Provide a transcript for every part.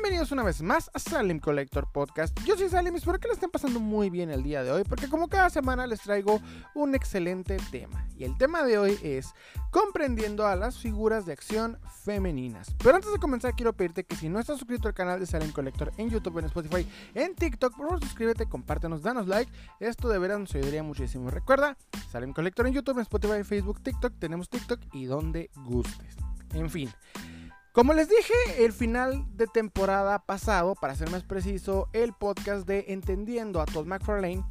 Bienvenidos una vez más a Salim Collector Podcast. Yo soy Salim y espero que le estén pasando muy bien el día de hoy porque como cada semana les traigo un excelente tema. Y el tema de hoy es comprendiendo a las figuras de acción femeninas. Pero antes de comenzar quiero pedirte que si no estás suscrito al canal de Salim Collector en YouTube, en Spotify, en TikTok, por favor suscríbete, compártenos, danos like. Esto de veras nos ayudaría muchísimo. Recuerda, Salim Collector en YouTube, en Spotify, Facebook, TikTok, tenemos TikTok y donde gustes. En fin. Como les dije, el final de temporada pasado, para ser más preciso, el podcast de Entendiendo a Todd McFarlane,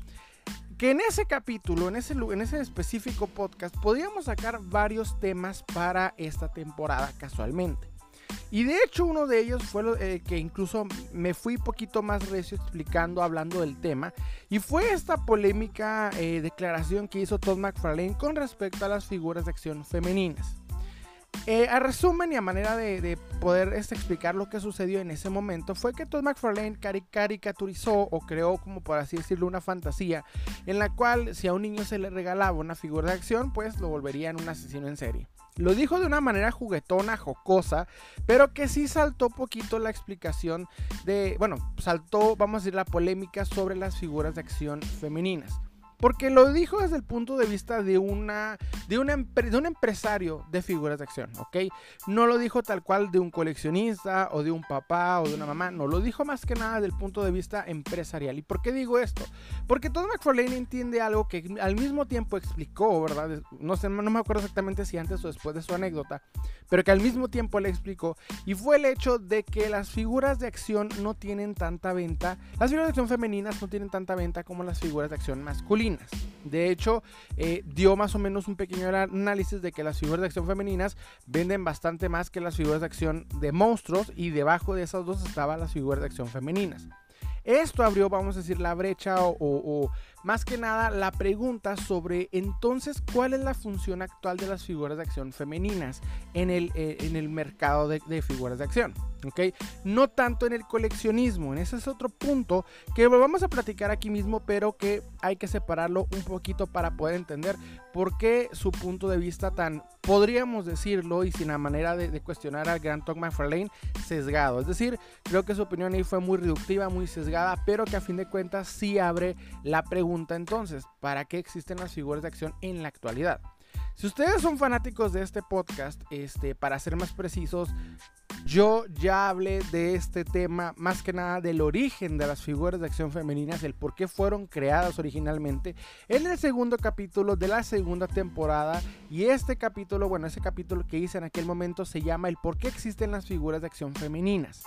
que en ese capítulo, en ese, en ese específico podcast, podíamos sacar varios temas para esta temporada casualmente. Y de hecho uno de ellos fue lo, eh, que incluso me fui poquito más recio explicando, hablando del tema. Y fue esta polémica eh, declaración que hizo Todd McFarlane con respecto a las figuras de acción femeninas. Eh, a resumen y a manera de, poder este, explicar lo que sucedió en ese momento, fue que Todd McFarlane caricaturizó o creó, como por así decirlo, una fantasía en la cual si a un niño se le regalaba una figura de acción, pues lo volvería en un asesino en serie. Lo dijo de una manera juguetona, jocosa, pero que sí saltó poquito la explicación de, bueno, saltó, vamos a decir, la polémica sobre las figuras de acción femeninas. Porque lo dijo desde el punto de vista de, una, de, una, de un empresario de figuras de acción, ¿ok? No lo dijo tal cual de un coleccionista o de un papá o de una mamá, no, lo dijo más que nada del punto de vista empresarial. ¿Y por qué digo esto? Porque Todd McFarlane entiende algo que al mismo tiempo explicó, ¿verdad? No, sé, no me acuerdo exactamente si antes o después de su anécdota, pero que al mismo tiempo le explicó, y fue el hecho de que las figuras de acción no tienen tanta venta, las figuras de acción femeninas no tienen tanta venta como las figuras de acción masculinas. De hecho, eh, dio más o menos un pequeño análisis de que las figuras de acción femeninas venden bastante más que las figuras de acción de monstruos y debajo de esas dos estaban las figuras de acción femeninas. Esto abrió, vamos a decir, la brecha o, más que nada la pregunta sobre entonces cuál es la función actual de las figuras de acción femeninas en el, eh, en el mercado de, figuras de acción. ¿ok? No tanto en el coleccionismo, en ese es otro punto que vamos a platicar aquí mismo, pero que hay que separarlo un poquito para poder entender por qué su punto de vista tan, podríamos decirlo, y sin la manera de, cuestionar al gran Tom McFarlane, sesgado. Es decir, creo que su opinión ahí fue muy reductiva, muy sesgada, pero que a fin de cuentas sí abre la pregunta entonces, ¿para qué existen las figuras de acción en la actualidad? Si ustedes son fanáticos de este podcast, este, para ser más precisos, yo ya hablé de este tema, más que nada del origen de las figuras de acción femeninas, el por qué fueron creadas originalmente, en el segundo capítulo de la segunda temporada. Y este capítulo, bueno, ese capítulo que hice en aquel momento se llama El por qué existen las figuras de acción femeninas.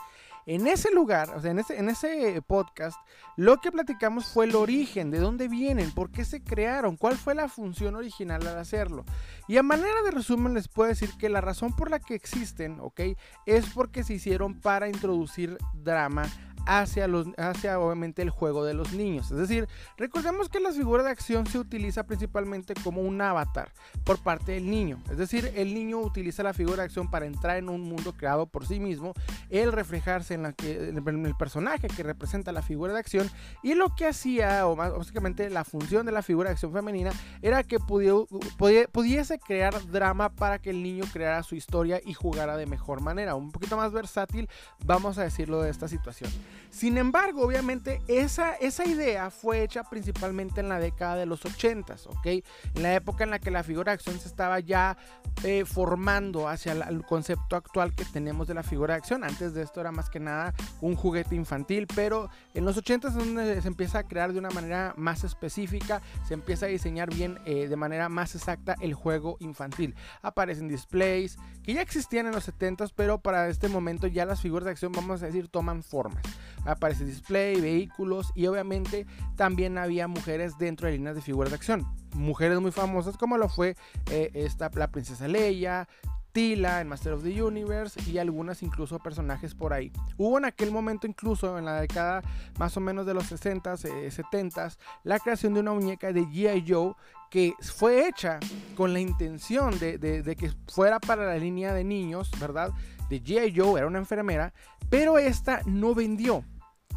En ese lugar, o sea, en ese, en ese podcast, lo que platicamos fue el origen, de dónde vienen, por qué se crearon, cuál fue la función original al hacerlo. Y a manera de resumen les puedo decir que la razón por la que existen, ¿ok? Es porque se hicieron para introducir drama hacia, los, hacia obviamente el juego de los niños. Es decir, recordemos que la figura de acción se utiliza principalmente como un avatar por parte del niño. Es decir, el niño utiliza la figura de acción para entrar en un mundo creado por sí mismo, el reflejarse en, la que, en el personaje que representa la figura de acción y lo que hacía, o más, básicamente la función de la figura de acción femenina, era que pudiese crear drama para que el niño creara su historia y jugara de mejor manera, un poquito más versátil, vamos a decirlo de esta situación. Sin embargo, obviamente, esa, esa idea fue hecha principalmente en la década de los 80, ¿ok? En la época en la que la figura de acción se estaba ya eh, formando hacia el concepto actual que tenemos de la figura de acción. Antes de esto era más que nada un juguete infantil, pero en los 80 es donde se empieza a crear de una manera más específica, se empieza a diseñar bien eh, de manera más exacta el juego infantil. Aparecen displays que ya existían en los 70, pero para este momento ya las figuras de acción, vamos a decir, toman formas aparece display, vehículos y obviamente también había mujeres dentro de líneas de figuras de acción. Mujeres muy famosas como lo fue eh, esta, la princesa Leia, Tila en Master of the Universe y algunas incluso personajes por ahí. Hubo en aquel momento incluso en la década más o menos de los 60s, 70s, la creación de una muñeca de G.I. Joe que fue hecha con la intención de, de, que fuera para la línea de niños, ¿verdad? De G.I. Joe, era una enfermera, pero esta no vendió.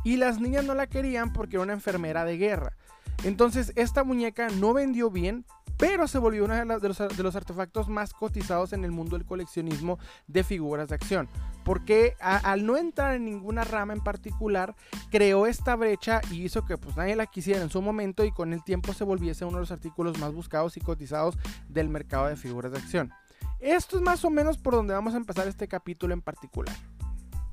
Y las niñas no la querían porque era una enfermera de guerra. Entonces esta muñeca no vendió bien, pero se volvió uno de, los, artefactos más cotizados en el mundo del coleccionismo de figuras de acción. Porque al no entrar en ninguna rama en particular, creó esta brecha y hizo que pues nadie la quisiera en su momento y con el tiempo se volviese uno de los artículos más buscados y cotizados del mercado de figuras de acción. Esto es más o menos por donde vamos a empezar este capítulo en particular.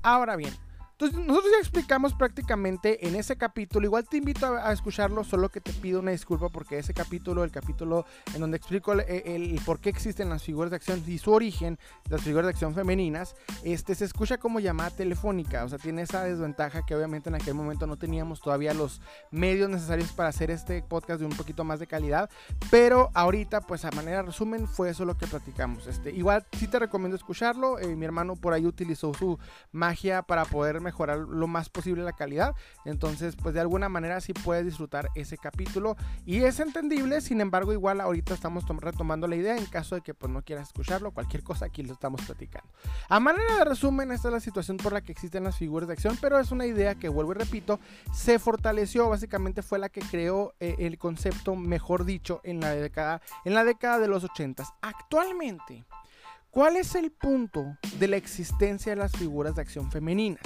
Ahora bien, entonces, nosotros ya explicamos prácticamente en ese capítulo. Igual te invito a, escucharlo, solo que te pido una disculpa porque ese capítulo, el capítulo en donde explico el, por qué existen las figuras de acción y su origen, las figuras de acción femeninas, este se escucha como llamada telefónica. O sea, tiene esa desventaja que obviamente en aquel momento no teníamos todavía los medios necesarios para hacer este podcast de un poquito más de calidad. Pero ahorita, pues a manera resumen, fue eso lo que platicamos. Este, igual sí te recomiendo escucharlo. Eh, mi hermano por ahí utilizó su magia para poder mejorar lo más posible la calidad. Entonces, pues de alguna manera sí puedes disfrutar ese capítulo y es entendible. Sin embargo, igual ahorita estamos retomando la idea en caso de que pues no quieras escucharlo, cualquier cosa aquí lo estamos platicando. A manera de resumen, esta es la situación por la que existen las figuras de acción, pero es una idea que vuelvo y repito, se fortaleció, básicamente fue la que creó eh, el concepto, mejor dicho, en la década en la década de los 80. Actualmente, ¿Cuál es el punto de la existencia de las figuras de acción femeninas?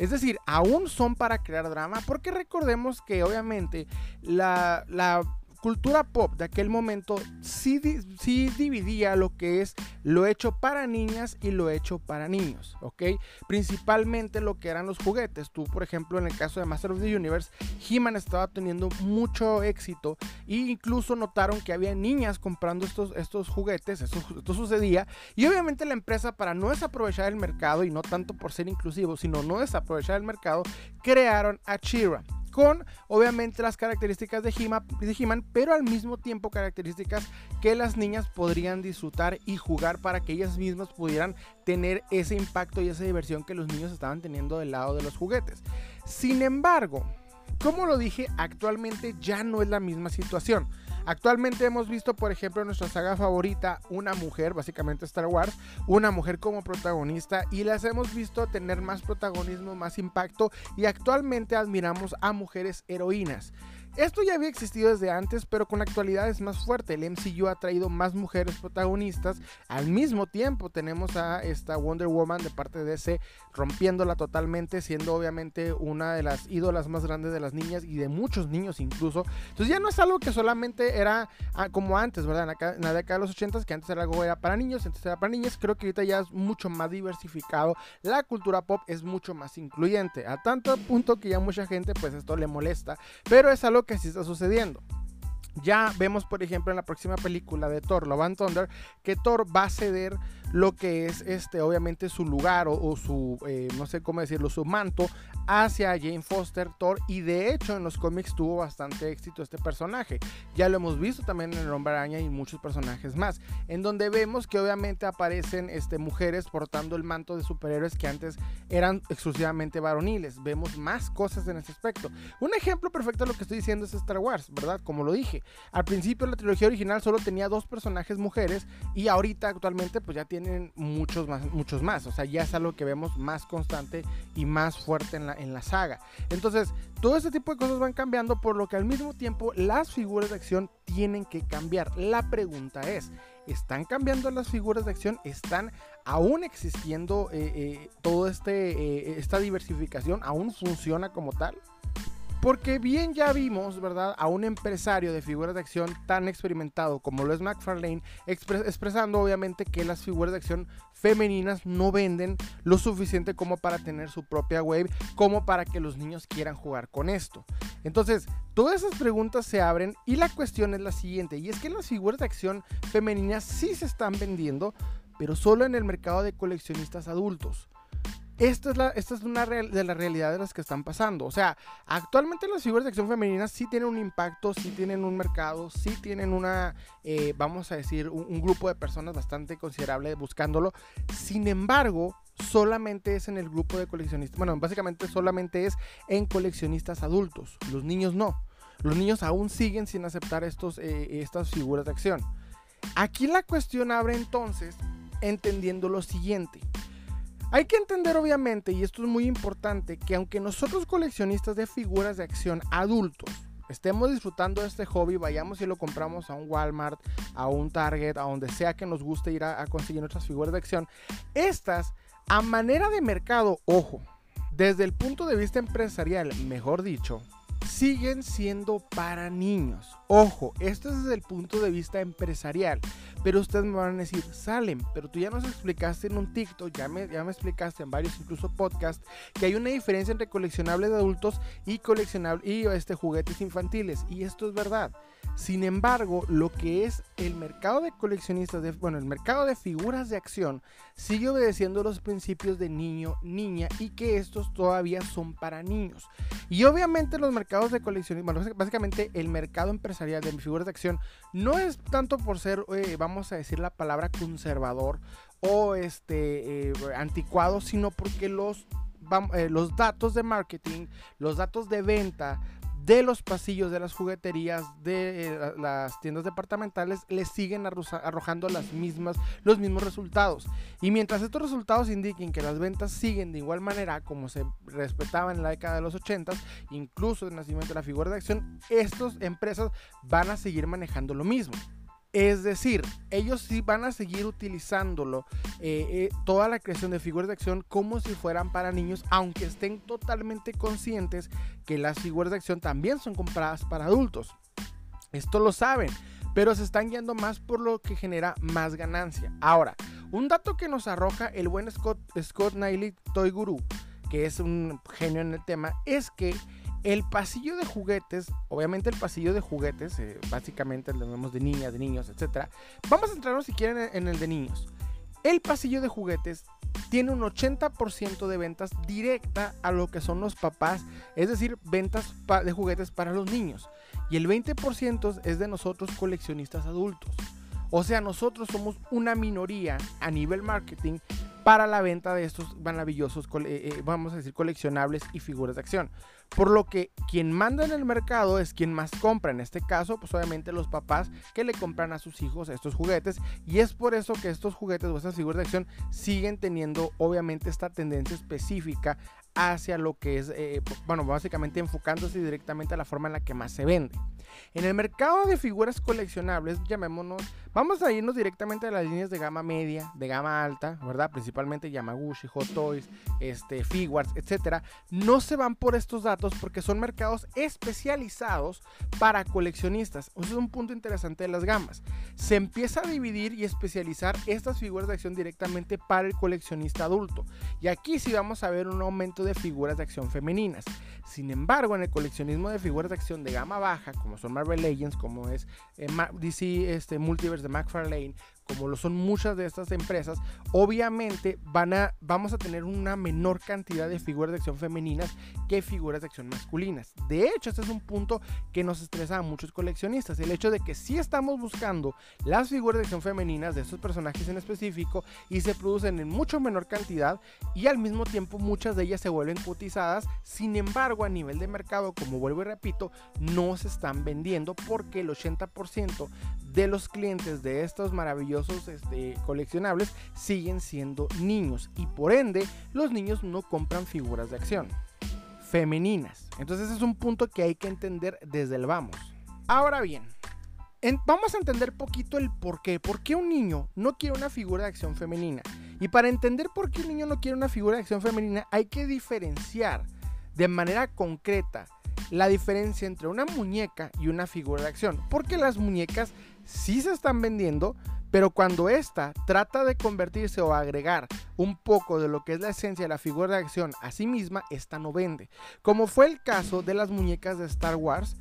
Es decir, aún son para crear drama, porque recordemos que obviamente la, cultura pop de aquel momento sí, sí, dividía lo que es lo hecho para niñas y lo hecho para niños, ¿ok? Principalmente lo que eran los juguetes. Tú, por ejemplo, en el caso de Master of the Universe, He-Man estaba teniendo mucho éxito e incluso notaron que había niñas comprando estos, estos juguetes, esto, esto sucedía, y obviamente la empresa para no desaprovechar el mercado y no tanto por ser inclusivo, sino no desaprovechar el mercado, crearon a Chira con obviamente las características de He-Man, pero al mismo tiempo características que las niñas podrían disfrutar y jugar para que ellas mismas pudieran tener ese impacto y esa diversión que los niños estaban teniendo del lado de los juguetes. Sin embargo, como lo dije, actualmente ya no es la misma situación. Actualmente hemos visto, por ejemplo, en nuestra saga favorita, una mujer, básicamente Star Wars, una mujer como protagonista y las hemos visto tener más protagonismo, más impacto y actualmente admiramos a mujeres heroínas. Esto ya había existido desde antes, pero con la actualidad es más fuerte. El MCU ha traído más mujeres protagonistas. Al mismo tiempo tenemos a esta Wonder Woman de parte de DC rompiéndola totalmente, siendo obviamente una de las ídolas más grandes de las niñas y de muchos niños incluso. Entonces ya no es algo que solamente era ah, como antes, ¿verdad? En la, década de los 80 que antes era algo era para niños, antes era para niñas. Creo que ahorita ya es mucho más diversificado. La cultura pop es mucho más incluyente. A tanto punto que ya mucha gente pues esto le molesta. Pero es algo que sí está sucediendo. Ya vemos, por ejemplo, en la próxima película de Thor, Love and Thunder, que Thor va a ceder lo que es este obviamente su lugar o, su eh, no sé cómo decirlo su manto hacia Jane Foster Thor y de hecho en los cómics tuvo bastante éxito este personaje. Ya lo hemos visto también en el Hombre Araña y muchos personajes más en donde vemos que obviamente aparecen este, mujeres portando el manto de superhéroes que antes eran exclusivamente varoniles. Vemos más cosas en ese aspecto. Un ejemplo perfecto de lo que estoy diciendo es Star Wars verdad como lo dije al principio la trilogía original solo tenía dos personajes mujeres y ahorita actualmente pues ya tiene tienen muchos más, muchos más. O sea, ya es algo que vemos más constante y más fuerte en la, en la saga. Entonces, todo este tipo de cosas van cambiando, por lo que al mismo tiempo las figuras de acción tienen que cambiar. La pregunta es, ¿están cambiando las figuras de acción? ¿Están aún existiendo eh, eh, toda este, eh, esta diversificación? ¿Aún funciona como tal? Porque bien ya vimos, ¿verdad? A un empresario de figuras de acción tan experimentado como lo es McFarlane, expresando obviamente que las figuras de acción femeninas no venden lo suficiente como para tener su propia web, como para que los niños quieran jugar con esto. Entonces, todas esas preguntas se abren y la cuestión es la siguiente, y es que las figuras de acción femeninas sí se están vendiendo, pero solo en el mercado de coleccionistas adultos. Esta es, la, una de las realidades de las que están pasando. O sea, actualmente las figuras de acción femeninas sí tienen un impacto, sí tienen un mercado, sí tienen una, eh, vamos a decir, un, grupo de personas bastante considerable buscándolo. Sin embargo, solamente es en el grupo de coleccionistas. Bueno, básicamente solamente es en coleccionistas adultos. Los niños no. Los niños aún siguen sin aceptar estos, eh, estas figuras de acción. Aquí la cuestión abre entonces entendiendo lo siguiente. Hay que entender obviamente, y esto es muy importante, que aunque nosotros coleccionistas de figuras de acción adultos, estemos disfrutando de este hobby, vayamos y lo compramos a un Walmart, a un Target, a donde sea que nos guste ir a, a conseguir nuestras figuras de acción. Estas, a manera de mercado, ojo, desde el punto de vista empresarial, mejor dicho, siguen siendo para niños. Ojo, esto es desde el punto de vista empresarial. Pero ustedes me van a decir, salen, pero tú ya nos explicaste en un TikTok, ya me, ya me explicaste en varios incluso podcasts, que hay una diferencia entre coleccionables de adultos y coleccionables y este, juguetes infantiles. Y esto es verdad. Sin embargo, lo que es el mercado de coleccionistas, de, bueno, el mercado de figuras de acción, sigue obedeciendo los principios de niño, niña y que estos todavía son para niños. Y obviamente los mercados de coleccionistas, bueno, básicamente el mercado empresarial de figuras de acción no es tanto por ser, eh, vamos a decir la palabra conservador o este eh, anticuado, sino porque los, eh, los datos de marketing, los datos de venta, de los pasillos de las jugueterías, de eh, las tiendas departamentales, les siguen arrojando las mismas, los mismos resultados. Y mientras estos resultados indiquen que las ventas siguen de igual manera como se respetaban en la década de los 80, incluso el nacimiento de la figura de acción, estas empresas van a seguir manejando lo mismo. Es decir, ellos sí van a seguir utilizándolo, eh, eh, toda la creación de figuras de acción como si fueran para niños, aunque estén totalmente conscientes que las figuras de acción también son compradas para adultos. Esto lo saben, pero se están guiando más por lo que genera más ganancia. Ahora, un dato que nos arroja el buen Scott, Scott Niley Toy Guru, que es un genio en el tema, es que el pasillo de juguetes, obviamente el pasillo de juguetes, eh, básicamente lo vemos de niñas, de niños, etc. Vamos a centrarnos si quieren en el de niños. El pasillo de juguetes tiene un 80% de ventas directa a lo que son los papás, es decir, ventas de juguetes para los niños. Y el 20% es de nosotros coleccionistas adultos. O sea, nosotros somos una minoría a nivel marketing para la venta de estos maravillosos, eh, eh, vamos a decir, coleccionables y figuras de acción. Por lo que quien manda en el mercado es quien más compra. En este caso, pues obviamente los papás que le compran a sus hijos estos juguetes. Y es por eso que estos juguetes o estas figuras de acción siguen teniendo obviamente esta tendencia específica hacia lo que es, eh, bueno, básicamente enfocándose directamente a la forma en la que más se vende. En el mercado de figuras coleccionables, llamémonos, vamos a irnos directamente a las líneas de gama media, de gama alta, ¿verdad? Principalmente Yamaguchi, Hot Toys, este, Figuarts, etcétera. No se van por estos datos porque son mercados especializados para coleccionistas. Eso es un punto interesante de las gamas. Se empieza a dividir y especializar estas figuras de acción directamente para el coleccionista adulto. Y aquí sí vamos a ver un aumento de figuras de acción femeninas. Sin embargo, en el coleccionismo de figuras de acción de gama baja, como son Marvel Legends, como es eh, DC este, Multiverse de McFarlane, como lo son muchas de estas empresas, obviamente van a, vamos a tener una menor cantidad de figuras de acción femeninas que figuras de acción masculinas. De hecho, este es un punto que nos estresa a muchos coleccionistas, el hecho de que si estamos buscando las figuras de acción femeninas de estos personajes en específico y se producen en mucho menor cantidad y al mismo tiempo muchas de ellas se vuelven cotizadas, sin embargo a nivel de mercado, como vuelvo y repito, no se están vendiendo porque el 80% de los clientes de estos maravillosos este, coleccionables siguen siendo niños y por ende los niños no compran figuras de acción femeninas. Entonces ese es un punto que hay que entender desde el vamos. Ahora bien, vamos a entender poquito el por qué. ¿Por qué un niño no quiere una figura de acción femenina? Y para entender por qué un niño no quiere una figura de acción femenina hay que diferenciar de manera concreta la diferencia entre una muñeca y una figura de acción. Porque las muñecas sí se están vendiendo, pero cuando esta trata de convertirse o agregar un poco de lo que es la esencia de la figura de acción a sí misma, esta no vende. Como fue el caso de las muñecas de Star Wars.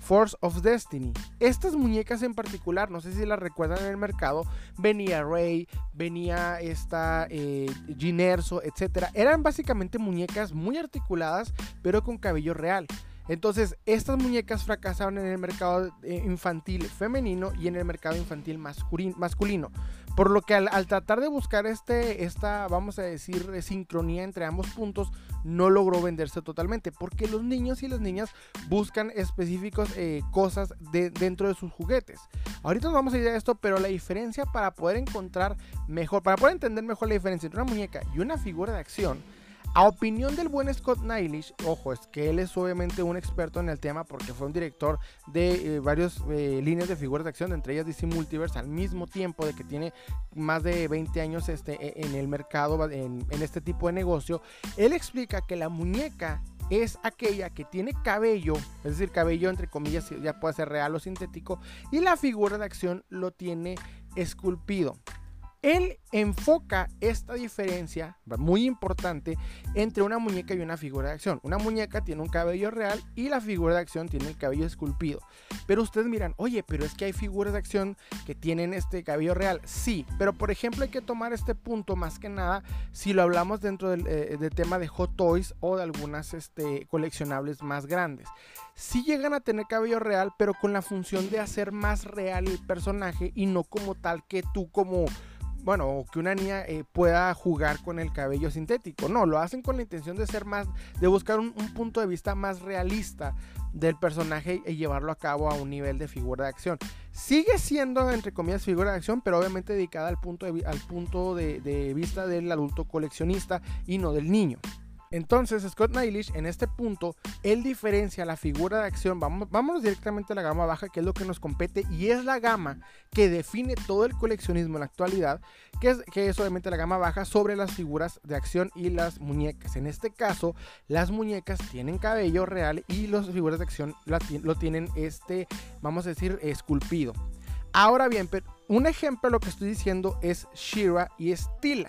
Force of Destiny. Estas muñecas en particular, no sé si las recuerdan en el mercado, venía Rey, venía esta eh, Ginerso, etc. Eran básicamente muñecas muy articuladas, pero con cabello real. Entonces, estas muñecas fracasaron en el mercado eh, infantil femenino y en el mercado infantil masculino. Por lo que al, tratar de buscar este, esta, vamos a decir, sincronía entre ambos puntos, no logró venderse totalmente. Porque los niños y las niñas buscan específicas eh, cosas dentro de sus juguetes. Ahorita nos vamos a ir a esto, pero la diferencia para poder encontrar mejor, para poder entender mejor la diferencia entre una muñeca y una figura de acción, A opinión del buen Scott Nylish, ojo, es que él es obviamente un experto en el tema porque fue un director de eh, varias eh, líneas de figuras de acción, entre ellas DC Multiverse, al mismo tiempo de que tiene más de 20 años este, e, en el mercado, en este tipo de negocio. Él explica que la muñeca es aquella que tiene cabello, es decir, cabello entre comillas, ya puede ser real o sintético, y la figura de acción lo tiene esculpido. Él enfoca esta diferencia muy importante entre una muñeca y una figura de acción. Una muñeca tiene un cabello real y la figura de acción tiene el cabello esculpido. Pero ustedes miran, oye, pero es que hay figuras de acción que tienen este cabello real. Sí, pero por ejemplo hay que tomar este punto más que nada si lo hablamos dentro del, eh, tema de Hot Toys o de algunas este, coleccionables más grandes. Sí llegan a tener cabello real, pero con la función de hacer más real el personaje y no como tal que tú como bueno, que una niña eh, pueda jugar con el cabello sintético. No, lo hacen con la intención de ser más, de buscar un, punto de vista más realista del personaje y llevarlo a cabo a un nivel de figura de acción. Sigue siendo, entre comillas, figura de acción, pero obviamente dedicada al punto al punto de vista del adulto coleccionista y no del niño. Entonces, Scott Nylish, en este punto, él diferencia la figura de acción. Vamos, vámonos directamente a la gama baja, que es lo que nos compete y es la gama que define todo el coleccionismo en la actualidad, que es, que es obviamente la gama baja sobre las figuras de acción y las muñecas. En este caso, las muñecas tienen cabello real y las figuras de acción lo tienen, este, vamos a decir, esculpido. Ahora bien, un ejemplo de lo que estoy diciendo es Shira y Stila.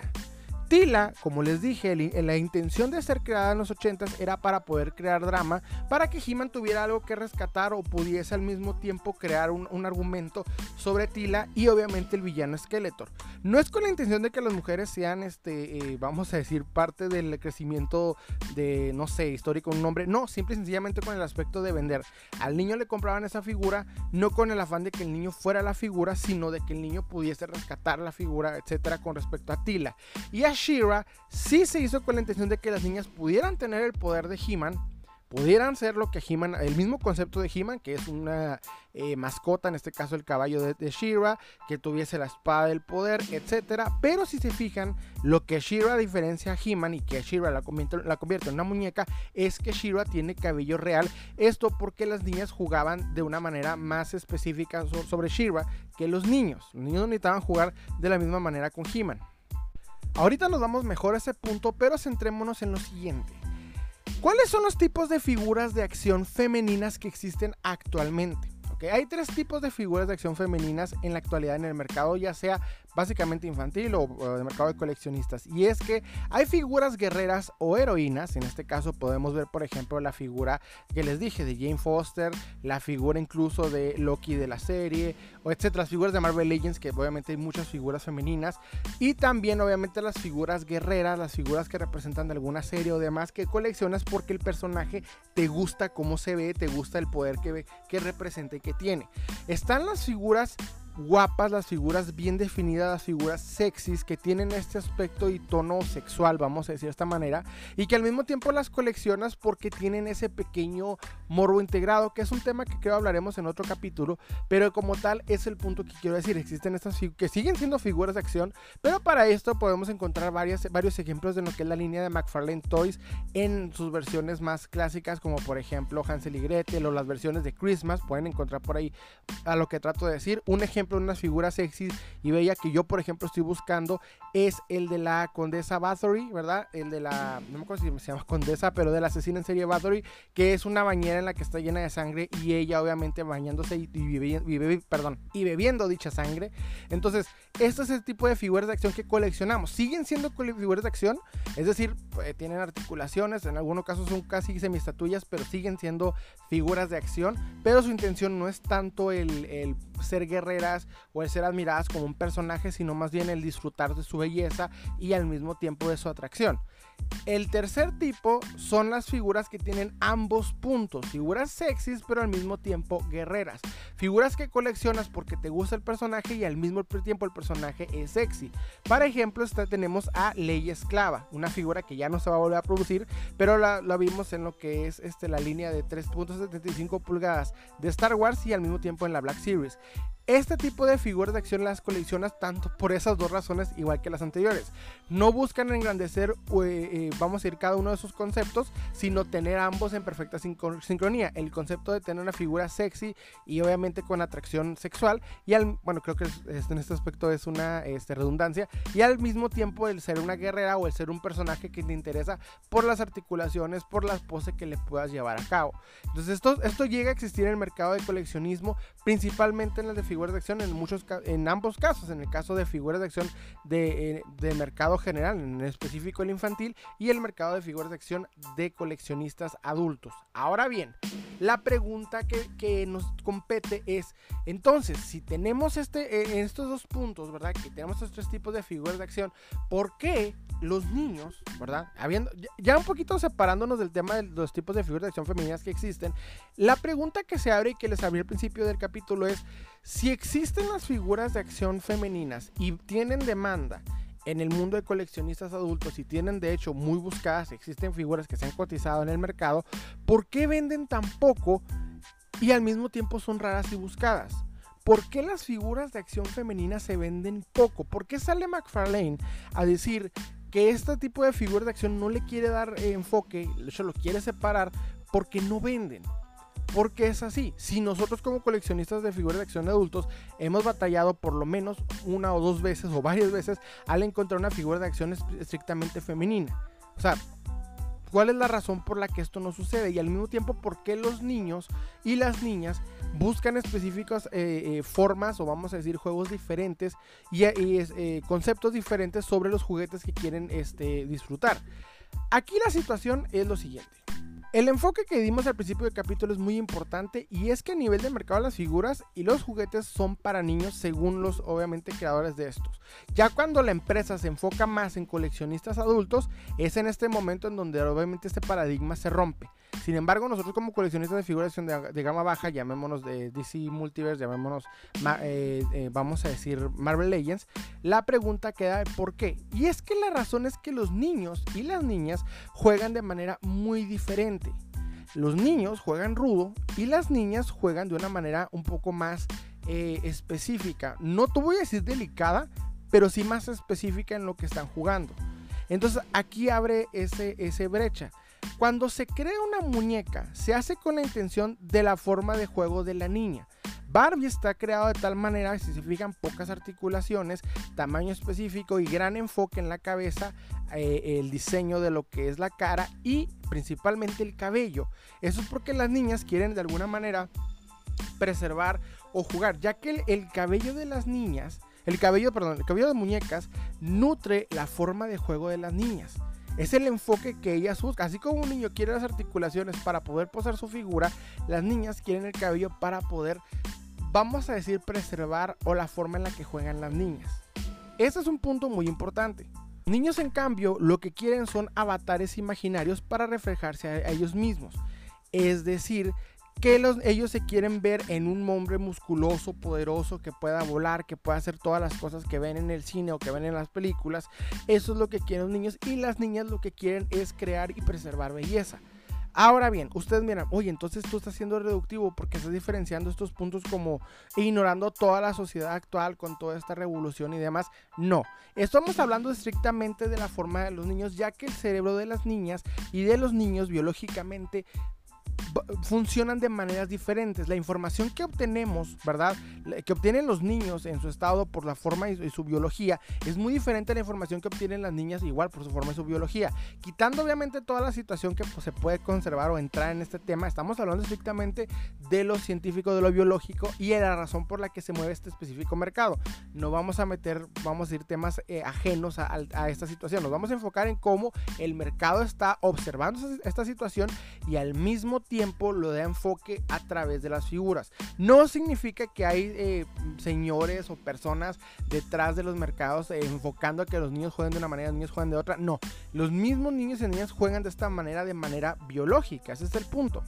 Tila, como les dije, la intención de ser creada en los 80s era para poder crear drama, para que He-Man tuviera algo que rescatar o pudiese al mismo tiempo crear un, argumento sobre Tila y obviamente el villano Skeletor. No es con la intención de que las mujeres sean, este, eh, vamos a decir, parte del crecimiento de, no sé, histórico, un nombre. No, simple y sencillamente con el aspecto de vender. Al niño le compraban esa figura, no con el afán de que el niño fuera la figura, sino de que el niño pudiese rescatar la figura, etcétera, con respecto a Tila. Y a Shira sí se hizo con la intención de que las niñas pudieran tener el poder de He-Man, pudieran ser lo que He-Man, el mismo concepto de He-Man, que es una eh, mascota, en este caso el caballo de, de Shira, que tuviese la espada del poder, etcétera. Pero si se fijan, lo que Shira diferencia a He-Man y que Shira la convierte, en una muñeca es que Shira tiene cabello real. Esto porque las niñas jugaban de una manera más específica sobre Shira que los niños. Los niños necesitaban jugar de la misma manera con He-Man. Ahorita nos vamos mejor a ese punto, pero centrémonos en lo siguiente. ¿Cuáles son los tipos de figuras de acción femeninas que existen actualmente? Hay tres tipos de figuras de acción femeninas en la actualidad en el mercado, ya sea básicamente infantil o, de mercado de coleccionistas. Y es que hay figuras guerreras o heroínas. En este caso podemos ver, por ejemplo, la figura que les dije de Jane Foster, la figura incluso de Loki de la serie, o etcétera. Las figuras de Marvel Legends, que obviamente hay muchas figuras femeninas. Y también, obviamente, las figuras guerreras, las figuras que representan de alguna serie o demás que coleccionas porque el personaje te gusta cómo se ve, te gusta el poder que, que representa y que tiene. Están las figuras guapas, las figuras bien definidas, las figuras sexys que tienen este aspecto y tono sexual, vamos a decir de esta manera, y que al mismo tiempo las coleccionas porque tienen ese pequeño morbo integrado, que es un tema que creo hablaremos en otro capítulo, pero como tal es el punto que quiero decir, existen estas que siguen siendo figuras de acción, pero para esto podemos encontrar varias, varios ejemplos de lo que es la línea de McFarlane Toys en sus versiones más clásicas, como por ejemplo Hansel y Gretel o las versiones de Christmas, pueden encontrar por ahí a lo que trato de decir, un ejemplo unas figuras sexy y bella que yo, por ejemplo, estoy buscando es el de la Condesa Bathory, ¿verdad? El de la, no me acuerdo si se llama Condesa, pero de la asesina en serie Bathory, que es una bañera en la que está llena de sangre y ella obviamente bañándose y, y, perdón, y bebiendo dicha sangre. Entonces, este es el tipo de figuras de acción que coleccionamos. Siguen siendo figuras de acción, es decir, pues, tienen articulaciones, en algunos casos son casi semistatullas, pero siguen siendo figuras de acción, pero su intención no es tanto el ser guerreras o el ser admiradas como un personaje, sino más bien el disfrutar de su belleza y al mismo tiempo de su atracción. El tercer tipo son las figuras que tienen ambos puntos, figuras sexys pero al mismo tiempo guerreras, figuras que coleccionas porque te gusta el personaje y al mismo tiempo el personaje es sexy. Para ejemplo, tenemos a Ley Esclava, una figura que ya no se va a volver a producir, pero la, vimos en lo que es este, la línea de 3.75 pulgadas de Star Wars y al mismo tiempo en la Black Series. Este tipo de figuras de acción las coleccionas tanto por esas dos razones igual que las anteriores. No buscan engrandecer eh, eh, vamos a ir cada uno de esos conceptos, sino tener ambos en perfecta sincronía. El concepto de tener una figura sexy y obviamente con atracción sexual, y al, bueno, creo que en este aspecto es una este, redundancia, y al mismo tiempo el ser una guerrera o el ser un personaje que te interesa por las articulaciones, por las poses que le puedas llevar a cabo. Entonces esto, esto llega a existir en el mercado de coleccionismo, principalmente en el de figuras de acción, en, muchos, en ambos casos, en el caso de figuras de acción de, de mercado general, en específico el infantil, y el mercado de figuras de acción de coleccionistas adultos. Ahora bien, la pregunta que, nos compete es, entonces, si tenemos este, eh, estos dos puntos, ¿verdad? Que tenemos estos tres tipos de figuras de acción, ¿por qué los niños, ¿verdad? Habiendo, ya un poquito separándonos del tema de los tipos de figuras de acción femeninas que existen, la pregunta que se abre y que les abrí al principio del capítulo es, si existen las figuras de acción femeninas y tienen demanda, en el mundo de coleccionistas adultos y tienen de hecho muy buscadas, existen figuras que se han cotizado en el mercado, ¿por qué venden tan poco y al mismo tiempo son raras y buscadas? ¿Por qué las figuras de acción femenina se venden poco? ¿Por qué sale McFarlane a decir que este tipo de figuras de acción no le quiere dar enfoque, se lo quiere separar porque no venden? Porque es así. Si nosotros como coleccionistas de figuras de acción de adultos hemos batallado por lo menos una o dos veces o varias veces al encontrar una figura de acción estrictamente femenina. O sea, ¿cuál es la razón por la que esto no sucede? Y al mismo tiempo, ¿por qué los niños y las niñas buscan específicas eh, eh, formas o vamos a decir juegos diferentes y, eh, conceptos diferentes sobre los juguetes que quieren este, disfrutar? Aquí la situación es lo siguiente. El enfoque que dimos al principio del capítulo es muy importante y es que a nivel de mercado las figuras y los juguetes son para niños según los obviamente creadores de estos. Ya cuando la empresa se enfoca más en coleccionistas adultos, es en este momento en donde obviamente este paradigma se rompe. Sin embargo, nosotros como coleccionistas de figuras de, gama baja, llamémonos de DC Multiverse, llamémonos, eh, eh, vamos a decir, Marvel Legends, la pregunta queda ¿por qué? Y es que la razón es que los niños y las niñas juegan de manera muy diferente. Los niños juegan rudo y las niñas juegan de una manera un poco más eh, específica. No te voy a decir delicada, pero sí más específica en lo que están jugando. Entonces aquí abre ese, ese brecha. Cuando se crea una muñeca, se hace con la intención de la forma de juego de la niña. Barbie está creado de tal manera que se fijan pocas articulaciones, tamaño específico y gran enfoque en la cabeza, eh, el diseño de lo que es la cara y principalmente el cabello. Eso es porque las niñas quieren de alguna manera preservar o jugar, ya que el cabello de las niñas, el cabello, perdón, el cabello de muñecas nutre la forma de juego de las niñas. Es el enfoque que ellas buscan. Así como un niño quiere las articulaciones para poder posar su figura, las niñas quieren el cabello para poder, vamos a decir, preservar o la forma en la que juegan las niñas. Ese es un punto muy importante. Niños, en cambio, lo que quieren son avatares imaginarios para reflejarse a ellos mismos. Es decir, que ellos se quieren ver en un hombre musculoso, poderoso, que pueda volar, que pueda hacer todas las cosas que ven en el cine o que ven en las películas. Eso es lo que quieren los niños y las niñas lo que quieren es crear y preservar belleza. Ahora bien, ustedes miran, oye, entonces tú estás siendo reductivo porque estás diferenciando estos puntos como ignorando toda la sociedad actual con toda esta revolución y demás. No, estamos hablando estrictamente de la forma de los niños, ya que el cerebro de las niñas y de los niños biológicamente funcionan de maneras diferentes. La información que obtenemos, ¿verdad? Que obtienen los niños en su estado por la forma y su biología es muy diferente a la información que obtienen las niñas igual por su forma y su biología. Quitando obviamente toda la situación que pues, se puede conservar o entrar en este tema, estamos hablando estrictamente de lo científico, de lo biológico y de la razón por la que se mueve este específico mercado. No vamos a meter, vamos a ir temas eh, ajenos a, a esta situación. Nos vamos a enfocar en cómo el mercado está observando esta situación y al mismo tiempo lo da enfoque a través de las figuras. No significa que hay eh, señores o personas detrás de los mercados eh, enfocando a que los niños jueguen de una manera, los niños jueguen de otra. No, los mismos niños y niñas juegan de esta manera de manera biológica. Ese es el punto.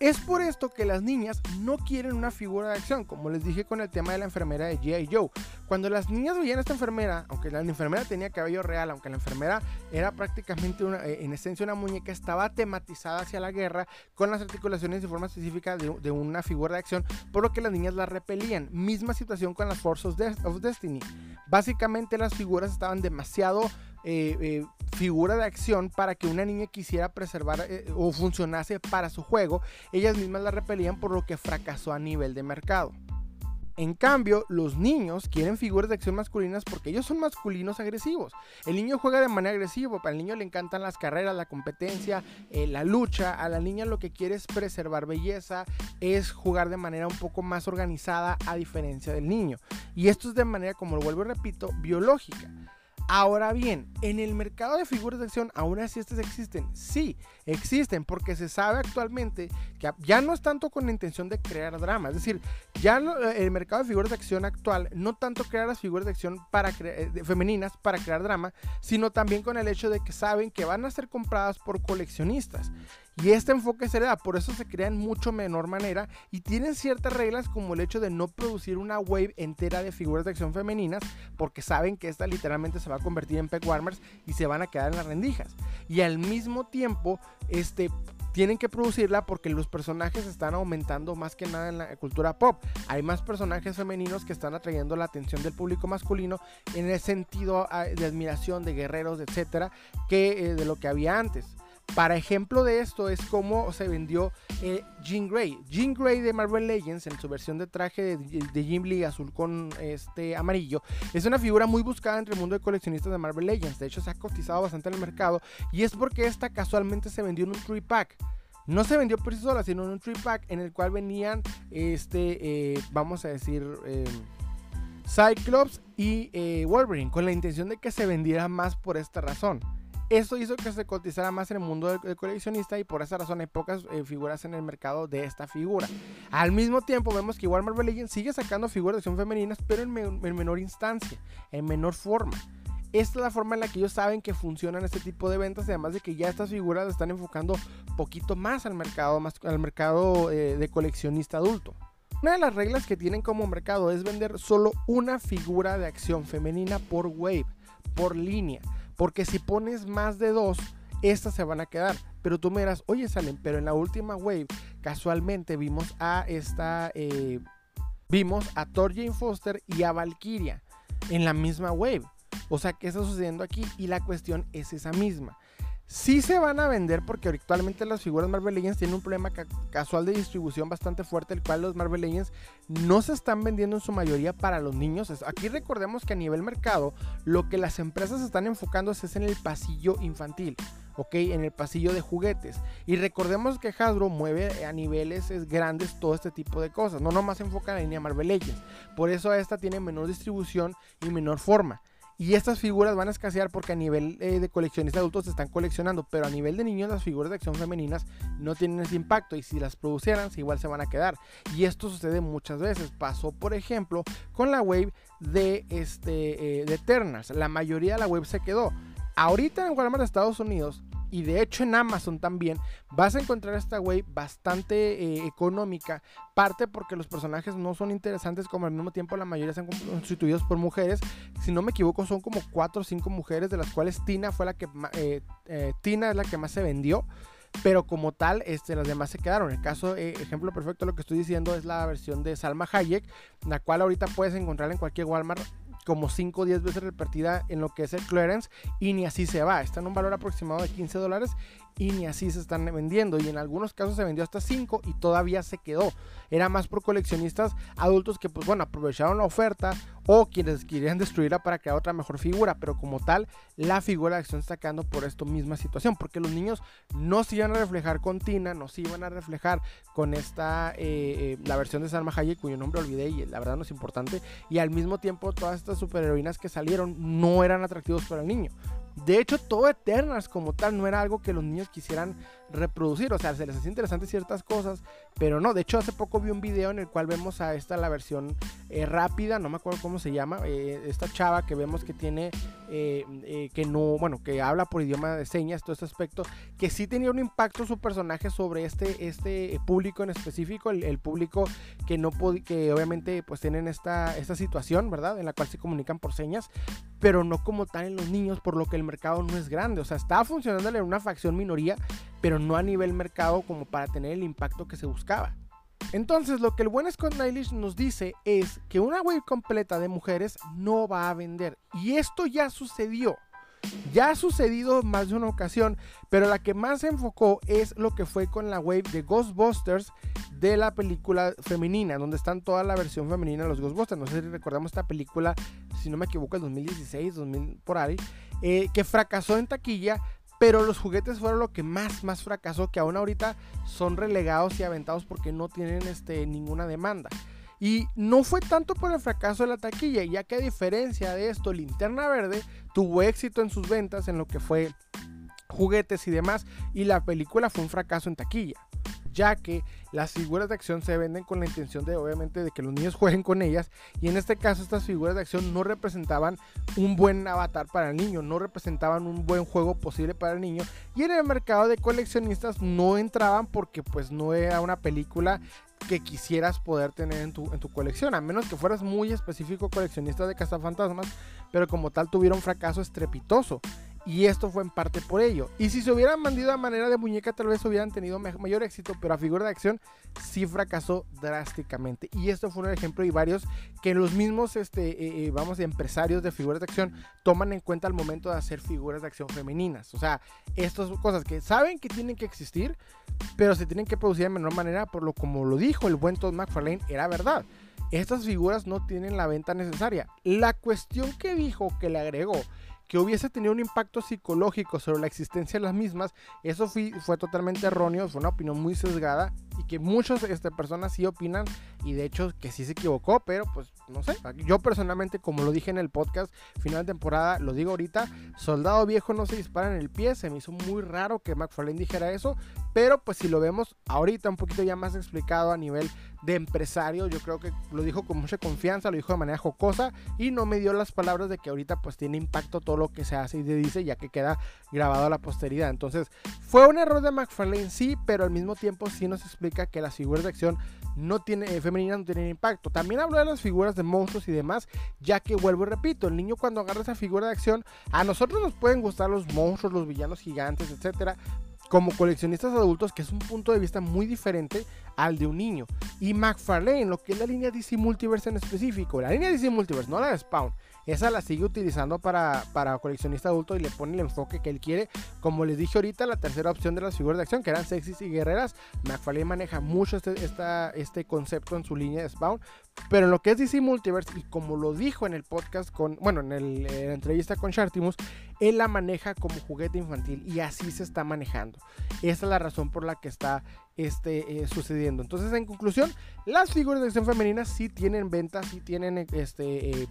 Es por esto que las niñas no quieren una figura de acción, como les dije con el tema de la enfermera de G.I. Joe. Cuando las niñas veían a esta enfermera, aunque la enfermera tenía cabello real, aunque la enfermera era prácticamente eh, en esencia una muñeca, estaba tematizada hacia la guerra con las articulaciones de forma específica de, una figura de acción, por lo que las niñas la repelían. Misma situación con las Forces of Destiny. Básicamente las figuras estaban demasiado eh, eh, figura de acción para que una niña quisiera preservar o funcionase para su juego, ellas mismas la repelían por lo que fracasó a nivel de mercado. En cambio, los niños quieren figuras de acción masculinas porque ellos son masculinos agresivos. El niño juega de manera agresiva, al niño le encantan las carreras, la competencia, eh, la lucha. A la niña lo que quiere es preservar belleza, es jugar de manera un poco más organizada a diferencia del niño. Y esto es de manera, como lo vuelvo y repito, biológica. Ahora bien, en el mercado de figuras de acción, aún así estas existen. Sí, existen porque se sabe actualmente que ya no es tanto con la intención de crear drama. Es decir, ya el mercado de figuras de acción actual no tanto crea las figuras de acción para eh, femeninas para crear drama, sino también con el hecho de que saben que van a ser compradas por coleccionistas. Y este enfoque se le da, por eso se crea en mucho menor manera y tienen ciertas reglas como el hecho de no producir una wave entera de figuras de acción femeninas porque saben que esta literalmente se va a convertir en peg warmers y se van a quedar en las rendijas. Y al mismo tiempo, este tienen que producirla porque los personajes están aumentando más que nada en la cultura pop. Hay más personajes femeninos que están atrayendo la atención del público masculino en el sentido ah, de admiración de guerreros, etcétera, que eh, de lo que había antes. Para ejemplo de esto es cómo se vendió eh, Jean Grey. Jean Grey de Marvel Legends en su versión de traje de, Jim Lee azul con este amarillo es una figura muy buscada entre el mundo de coleccionistas de Marvel Legends. De hecho se ha cotizado bastante en el mercado y es porque esta casualmente se vendió en un 3 pack. No se vendió por sí sola, sino en un 3 pack en el cual venían este, eh, vamos a decir, eh, Cyclops y Wolverine, con la intención de que se vendiera más por esta razón. Eso hizo que se cotizara más en el mundo del, coleccionista y por esa razón hay pocas eh, figuras en el mercado de esta figura. Al mismo tiempo vemos que igual Marvel Legends sigue sacando figuras de acción femeninas, pero en, menor instancia, en menor forma. Esta es la forma en la que ellos saben que funcionan este tipo de ventas, además de que ya estas figuras están enfocando poquito más al mercado, más al mercado eh, de coleccionista adulto. Una de las reglas que tienen como mercado es vender solo una figura de acción femenina por wave, por línea. Porque si pones más de dos, estas se van a quedar. Pero tú me dirás, oye, salen, pero en la última wave, casualmente vimos a esta. Eh, vimos a Thor Jane Foster y a Valkyria en la misma wave. O sea, ¿qué está sucediendo aquí? Y la cuestión es esa misma. Sí se van a vender porque actualmente las figuras Marvel Legends tienen un problema casual de distribución bastante fuerte, el cual los Marvel Legends no se están vendiendo en su mayoría para los niños. Aquí recordemos que a nivel mercado lo que las empresas están enfocando es en el pasillo infantil. ¿ok? En el pasillo de juguetes. Y recordemos que Hasbro mueve a niveles grandes todo este tipo de cosas. No nomás enfoca en la línea Marvel Legends. Por eso esta tiene menor distribución y menor forma. Y estas figuras van a escasear porque a nivel eh, de coleccionistas adultos se están coleccionando, pero a nivel de niños las figuras de acción femeninas no tienen ese impacto y si las producieran igual se van a quedar. Y esto sucede muchas veces. Pasó por ejemplo con la wave de, este, eh, de. La mayoría de la wave se quedó. Ahorita en Walmart de Estados Unidos y de hecho en Amazon también vas a encontrar esta wave bastante eh, económica. Parte porque los personajes no son interesantes como al mismo tiempo la mayoría están constituidos por mujeres. Si no me equivoco son como 4 o 5 mujeres de las cuales Tina fue la que eh, eh, Tina es la que más se vendió. Pero como tal, este, las demás se quedaron. El caso, ejemplo perfecto, lo que estoy diciendo es la versión de Salma Hayek, la cual ahorita puedes encontrar en cualquier Walmart como 5 o 10 veces repartida en lo que es el clearance y ni así se va. Está en un valor aproximado de 15 dólares y ni así se están vendiendo. Y en algunos casos se vendió hasta 5 y todavía se quedó. Era más por coleccionistas adultos que, pues bueno, aprovecharon la oferta o quienes querían destruirla para crear otra mejor figura. Pero como tal, la figura de acción está quedando por esta misma situación. Porque los niños no se iban a reflejar con Tina, no se iban a reflejar con esta, eh, eh, la versión de Salma Hayek, cuyo nombre olvidé y la verdad no es importante. Y al mismo tiempo, todas estas superheroínas que salieron no eran atractivos para el niño. De hecho, todo Eternals como tal no era algo que los niños quisieran reproducir. O sea, se les hacía interesante ciertas cosas, pero no. De hecho, hace poco vi un video en el cual vemos a esta, la versión eh, rápida, no me acuerdo cómo se llama, eh, esta chava que vemos que tiene, eh, que no, bueno, que habla por idioma de señas, todo este aspecto, que sí tenía un impacto su personaje sobre este, este público en específico, el, público que no que obviamente pues tienen esta, esta situación, ¿verdad? En la cual se comunican por señas, pero no como tal en los niños, por lo que el mercado no es grande. O sea, está funcionando en una facción minoría, pero no a nivel mercado como para tener el impacto que se buscaba. Entonces, lo que el buen Scott Nylish nos dice es que una wave completa de mujeres no va a vender. Y esto ya sucedió. Ya ha sucedido más de una ocasión, pero la que más se enfocó es lo que fue con la wave de Ghostbusters de la película femenina, donde están toda la versión femenina de los Ghostbusters. No sé si recordamos esta película, si no me equivoco, el 2016, 2000 por ahí, eh, que fracasó en taquilla, pero los juguetes fueron lo que más, más fracasó, que aún ahorita son relegados y aventados porque no tienen este, ninguna demanda. Y no fue tanto por el fracaso de la taquilla, ya que a diferencia de esto, Linterna Verde tuvo éxito en sus ventas en lo que fue juguetes y demás, y la película fue un fracaso en taquilla ya que las figuras de acción se venden con la intención de obviamente de que los niños jueguen con ellas y en este caso estas figuras de acción no representaban un buen avatar para el niño, no representaban un buen juego posible para el niño y en el mercado de coleccionistas no entraban porque pues no era una película que quisieras poder tener en tu, en tu colección, a menos que fueras muy específico coleccionista de cazafantasmas, pero como tal tuviera un fracaso estrepitoso. Y esto fue en parte por ello. Y si se hubieran vendido a manera de muñeca, tal vez hubieran tenido mayor éxito, pero a figura de acción sí fracasó drásticamente. Y esto fue un ejemplo y varios que los mismos, este, eh, eh, vamos, empresarios de figuras de acción toman en cuenta al momento de hacer figuras de acción femeninas. O sea, estas cosas que saben que tienen que existir, pero se tienen que producir de menor manera, por lo como lo dijo el buen Todd McFarlane, era verdad. Estas figuras no tienen la venta necesaria. La cuestión que dijo que le agregó que hubiese tenido un impacto psicológico sobre la existencia de las mismas, eso fue, totalmente erróneo, fue una opinión muy sesgada y que muchas este, personas sí opinan y de hecho que sí se equivocó, pero pues no sé, yo personalmente como lo dije en el podcast final de temporada, lo digo ahorita, soldado viejo no se dispara en el pie, se me hizo muy raro que McFarlane dijera eso, pero pues si lo vemos ahorita un poquito ya más explicado a nivel de empresario, yo creo que lo dijo con mucha confianza, lo dijo de manera jocosa y no me dio las palabras de que ahorita pues tiene impacto todo lo que se hace y se dice ya que queda grabado a la posteridad. Entonces fue un error de McFarlane sí, pero al mismo tiempo sí nos explica que las figuras de acción no tiene, eh, femeninas no tienen impacto. También habló de las figuras de monstruos y demás, ya que vuelvo y repito, el niño cuando agarra esa figura de acción, a nosotros nos pueden gustar los monstruos, los villanos gigantes, etcétera, como coleccionistas adultos, que es un punto de vista muy diferente al de un niño. Y McFarlane, lo que es la línea DC Multiverse en específico, la línea DC Multiverse, no la de Spawn, esa la sigue utilizando para, para coleccionista adulto y le pone el enfoque que él quiere. Como les dije ahorita, la tercera opción de las figuras de acción, que eran sexys y guerreras, McFarlane maneja mucho este, este concepto en su línea de Spawn. Pero en lo que es DC Multiverse, y como lo dijo en el podcast con, bueno, en, el, la entrevista con Shartimus, él la maneja como juguete infantil y así se está manejando. Esa es la razón por la que está este, eh, sucediendo. Entonces, en conclusión, las figuras de acción femeninas sí tienen ventas, sí tienen este, eh,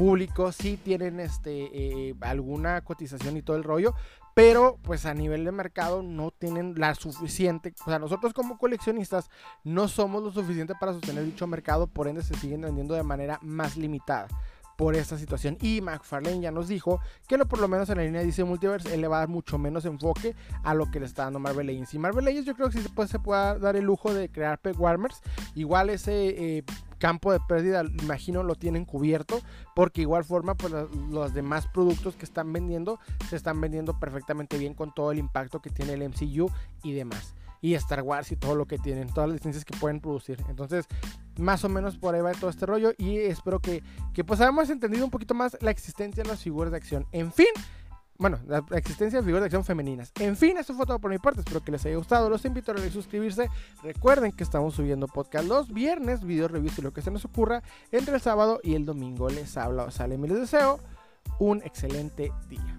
público, sí tienen este, eh, alguna cotización y todo el rollo, pero pues a nivel de mercado no tienen la suficiente, o sea, nosotros como coleccionistas no somos lo suficiente para sostener dicho mercado, por ende se siguen vendiendo de manera más limitada por esta situación. Y McFarlane ya nos dijo que lo, por lo menos en la línea de Multiverse él le va a dar mucho menos enfoque a lo que le está dando Marvel Legends. Y Marvel Legends yo creo que sí se puede dar el lujo de crear peg warmers. Igual ese eh, campo de pérdida, imagino, lo tienen cubierto. Porque igual forma, pues los demás productos que están vendiendo se están vendiendo perfectamente bien con todo el impacto que tiene el MCU y demás y Star Wars y todo lo que tienen, todas las licencias que pueden producir. Entonces, más o menos por ahí va todo este rollo y espero que, que pues hayamos entendido un poquito más la existencia de las figuras de acción. En fin, bueno, la existencia de figuras de acción femeninas. En fin, eso fue todo por mi parte. Espero que les haya gustado. Los invito a suscribirse. Recuerden que estamos subiendo podcast los viernes, video reviews y lo que se nos ocurra entre el sábado y el domingo. Les hablo, sale y les deseo un excelente día.